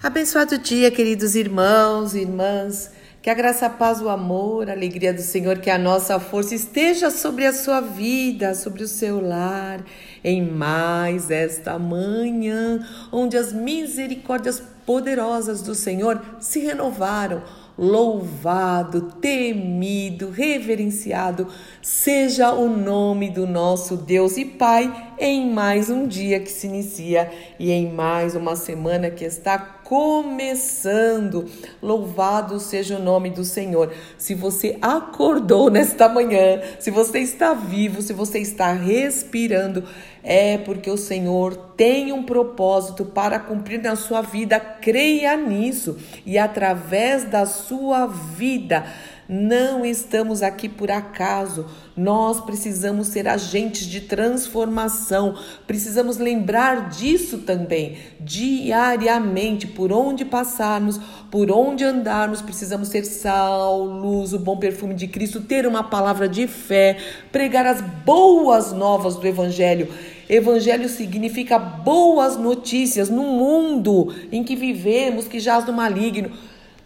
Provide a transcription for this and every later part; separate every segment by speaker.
Speaker 1: Abençoado dia, queridos irmãos e irmãs. Que a graça, a paz, o amor, a alegria do Senhor, que a nossa força esteja sobre a sua vida, sobre o seu lar, em mais esta manhã, onde as misericórdias poderosas do Senhor se renovaram louvado, temido, reverenciado seja o nome do nosso Deus e Pai em mais um dia que se inicia e em mais uma semana que está começando. Louvado seja o nome do Senhor. Se você acordou nesta manhã, se você está vivo, se você está respirando, é porque o Senhor tem um propósito para cumprir na sua vida. Creia nisso e através da sua vida não estamos aqui por acaso. Nós precisamos ser agentes de transformação. Precisamos lembrar disso também, diariamente, por onde passarmos, por onde andarmos, precisamos ser sal, luz, o bom perfume de Cristo, ter uma palavra de fé, pregar as boas novas do evangelho. Evangelho significa boas notícias no mundo em que vivemos, que jaz no maligno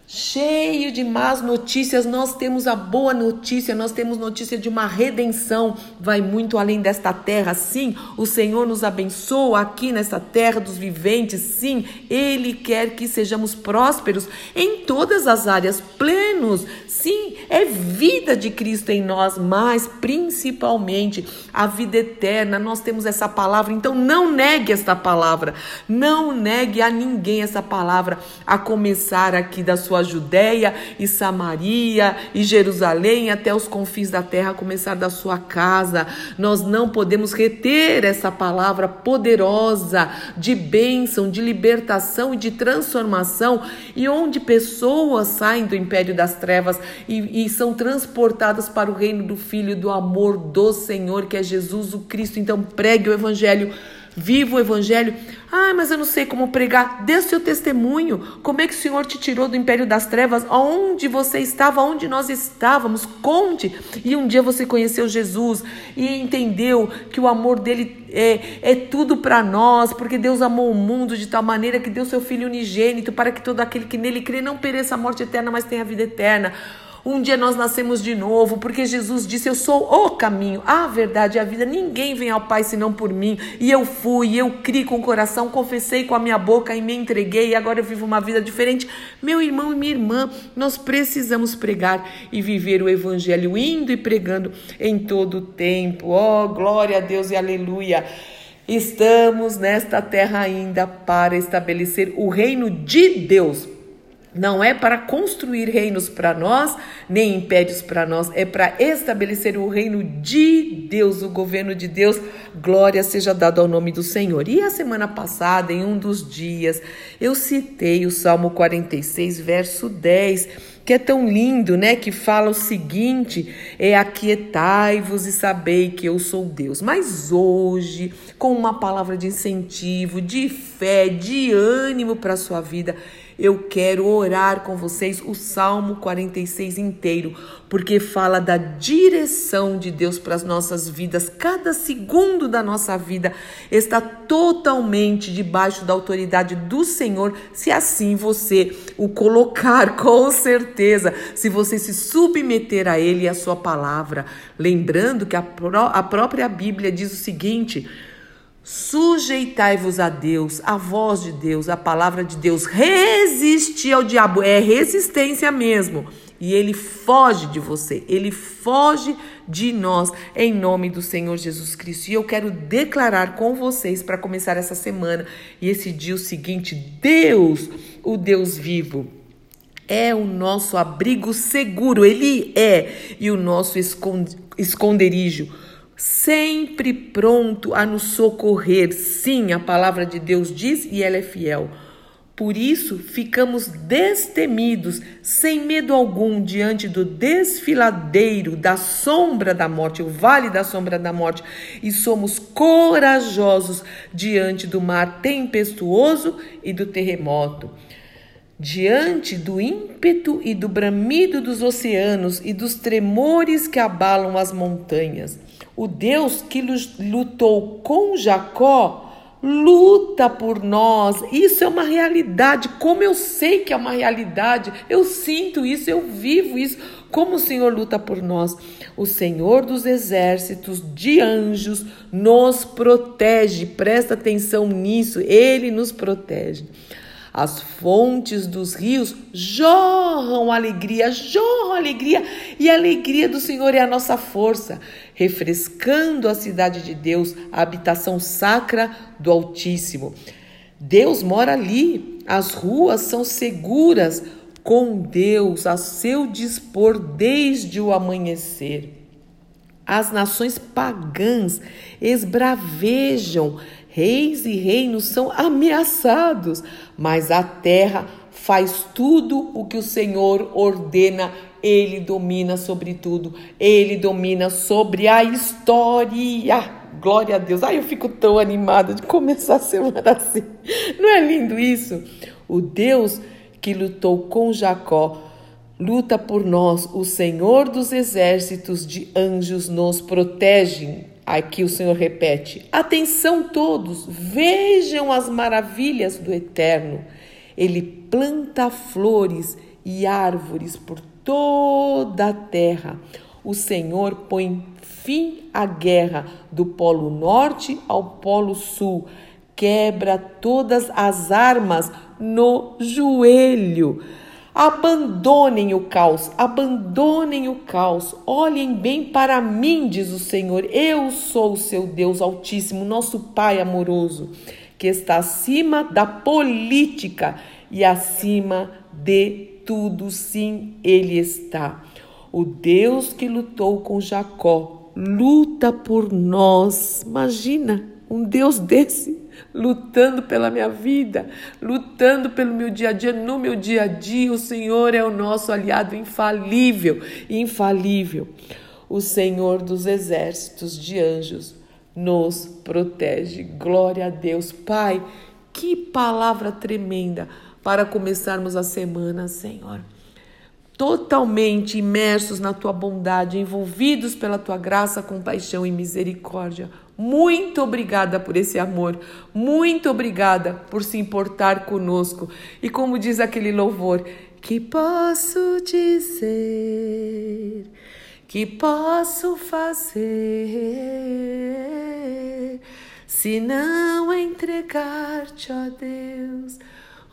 Speaker 1: cheio de más notícias. Nós temos a boa notícia, nós temos notícia de uma redenção, vai muito além desta terra. Sim, o Senhor nos abençoa aqui nesta terra dos viventes. Sim, Ele quer que sejamos prósperos em todas as áreas, plenos. Sim, é vida de Cristo em nós, mas principalmente a vida eterna. Nós temos essa palavra, então não negue esta palavra, não negue a ninguém essa palavra, a começar aqui da sua Judéia e Samaria e Jerusalém até os confins da terra, começar da sua casa. Nós não podemos reter essa palavra poderosa de bênção, de libertação e de transformação, e onde pessoas saem do império das trevas e, e são transportadas para o reino do Filho do amor do Senhor, que é Jesus o Cristo. Então pregue o evangelho Viva o Evangelho. Ah, mas eu não sei como pregar. Dê o seu testemunho. Como é que o Senhor te tirou do império das trevas? Onde você estava? Onde nós estávamos? Conte. E um dia você conheceu Jesus e entendeu que o amor dele é, é tudo para nós, porque Deus amou o mundo de tal maneira que deu seu Filho unigênito para que todo aquele que nele crê não pereça a morte eterna, mas tenha a vida eterna. Um dia nós nascemos de novo, porque Jesus disse: Eu sou o caminho, a verdade e a vida. Ninguém vem ao Pai senão por mim. E eu fui, eu criei com o coração, confessei com a minha boca e me entreguei. E agora eu vivo uma vida diferente. Meu irmão e minha irmã, nós precisamos pregar e viver o Evangelho, indo e pregando em todo o tempo. Oh, glória a Deus e aleluia. Estamos nesta terra ainda para estabelecer o reino de Deus não é para construir reinos para nós, nem impérios para nós, é para estabelecer o reino de Deus, o governo de Deus. Glória seja dada ao nome do Senhor. E a semana passada, em um dos dias, eu citei o Salmo 46, verso 10 que é tão lindo, né? Que fala o seguinte: é aquietai-vos e sabei que eu sou Deus. Mas hoje, com uma palavra de incentivo, de fé, de ânimo para a sua vida, eu quero orar com vocês o Salmo 46 inteiro, porque fala da direção de Deus para as nossas vidas. Cada segundo da nossa vida está totalmente debaixo da autoridade do Senhor, se assim você o colocar, com certeza, se você se submeter a Ele e a Sua palavra. Lembrando que a, pró a própria Bíblia diz o seguinte. Sujeitai-vos a Deus, a voz de Deus, a palavra de Deus. Resistir ao diabo é resistência mesmo. E ele foge de você, ele foge de nós, em nome do Senhor Jesus Cristo. E eu quero declarar com vocês para começar essa semana e esse dia o seguinte: Deus, o Deus vivo, é o nosso abrigo seguro, ele é, e o nosso esconderijo sempre pronto a nos socorrer. Sim, a palavra de Deus diz e ela é fiel. Por isso, ficamos destemidos, sem medo algum, diante do desfiladeiro da sombra da morte, o vale da sombra da morte, e somos corajosos diante do mar tempestuoso e do terremoto diante do ímpeto e do bramido dos oceanos e dos tremores que abalam as montanhas. O Deus que lutou com Jacó luta por nós. Isso é uma realidade. Como eu sei que é uma realidade, eu sinto isso, eu vivo isso. Como o Senhor luta por nós. O Senhor dos exércitos de anjos nos protege. Presta atenção nisso, ele nos protege. As fontes dos rios jorram alegria, jorram alegria, e a alegria do Senhor é a nossa força, refrescando a cidade de Deus, a habitação sacra do Altíssimo. Deus mora ali, as ruas são seguras, com Deus a seu dispor desde o amanhecer. As nações pagãs esbravejam, reis e reinos são ameaçados, mas a terra faz tudo o que o Senhor ordena. Ele domina sobre tudo, ele domina sobre a história. Glória a Deus. Ai, eu fico tão animada de começar a semana assim. Não é lindo isso? O Deus que lutou com Jacó luta por nós. O Senhor dos exércitos de anjos nos protege. Aqui o Senhor repete: Atenção todos, vejam as maravilhas do Eterno. Ele planta flores e árvores por toda a terra. O Senhor põe fim à guerra do Polo Norte ao Polo Sul. Quebra todas as armas no joelho. Abandonem o caos, abandonem o caos, olhem bem para mim, diz o Senhor. Eu sou o seu Deus Altíssimo, nosso Pai amoroso, que está acima da política e acima de tudo, sim, Ele está. O Deus que lutou com Jacó luta por nós. Imagina um Deus desse lutando pela minha vida, lutando pelo meu dia a dia, no meu dia a dia. O Senhor é o nosso aliado infalível, infalível. O Senhor dos exércitos de anjos nos protege. Glória a Deus. Pai, que palavra tremenda para começarmos a semana, Senhor totalmente imersos na tua bondade, envolvidos pela tua graça, compaixão e misericórdia. Muito obrigada por esse amor, muito obrigada por se importar conosco. E como diz aquele louvor, que posso dizer, que posso fazer, se não entregar-te, ó Deus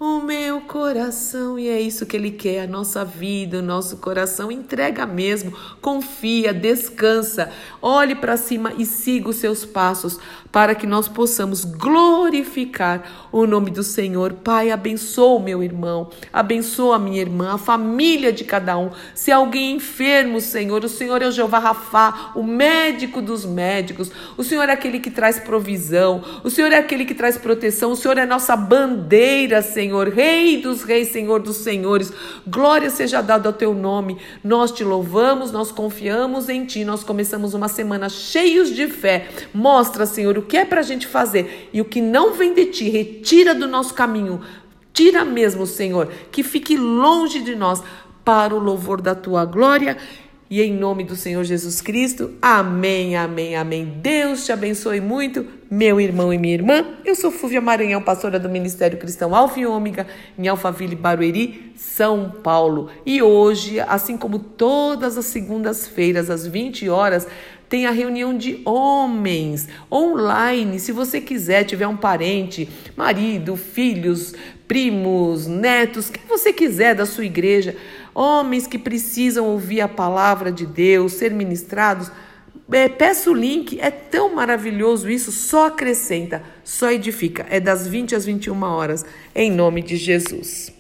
Speaker 1: o meu coração. E é isso que Ele quer, a nossa vida, o nosso coração. Entrega mesmo, confia, descansa, olhe para cima e siga os seus passos para que nós possamos glorificar o nome do Senhor. Pai, abençoa o meu irmão, abençoa a minha irmã, a família de cada um. Se alguém enfermo, Senhor, o Senhor é o Jeová Rafá, o médico dos médicos. O Senhor é aquele que traz provisão, o Senhor é aquele que traz proteção, o Senhor é nossa bandeira, Senhor. Senhor, Rei dos Reis, Senhor dos Senhores. Glória seja dada ao teu nome. Nós te louvamos, nós confiamos em ti. Nós começamos uma semana cheios de fé. Mostra, Senhor, o que é para a gente fazer e o que não vem de ti. Retira do nosso caminho. Tira mesmo, Senhor, que fique longe de nós para o louvor da tua glória e em nome do Senhor Jesus Cristo, amém, amém, amém. Deus te abençoe muito, meu irmão e minha irmã. Eu sou Fúvia Maranhão, pastora do Ministério Cristão Alfa e Ômega, em Alphaville, Barueri, São Paulo. E hoje, assim como todas as segundas-feiras, às 20 horas, tem a reunião de homens online. Se você quiser, tiver um parente, marido, filhos, primos, netos, quem você quiser da sua igreja, homens que precisam ouvir a palavra de Deus, ser ministrados. É, peça o link, é tão maravilhoso isso, só acrescenta, só edifica. É das 20 às 21 horas, em nome de Jesus.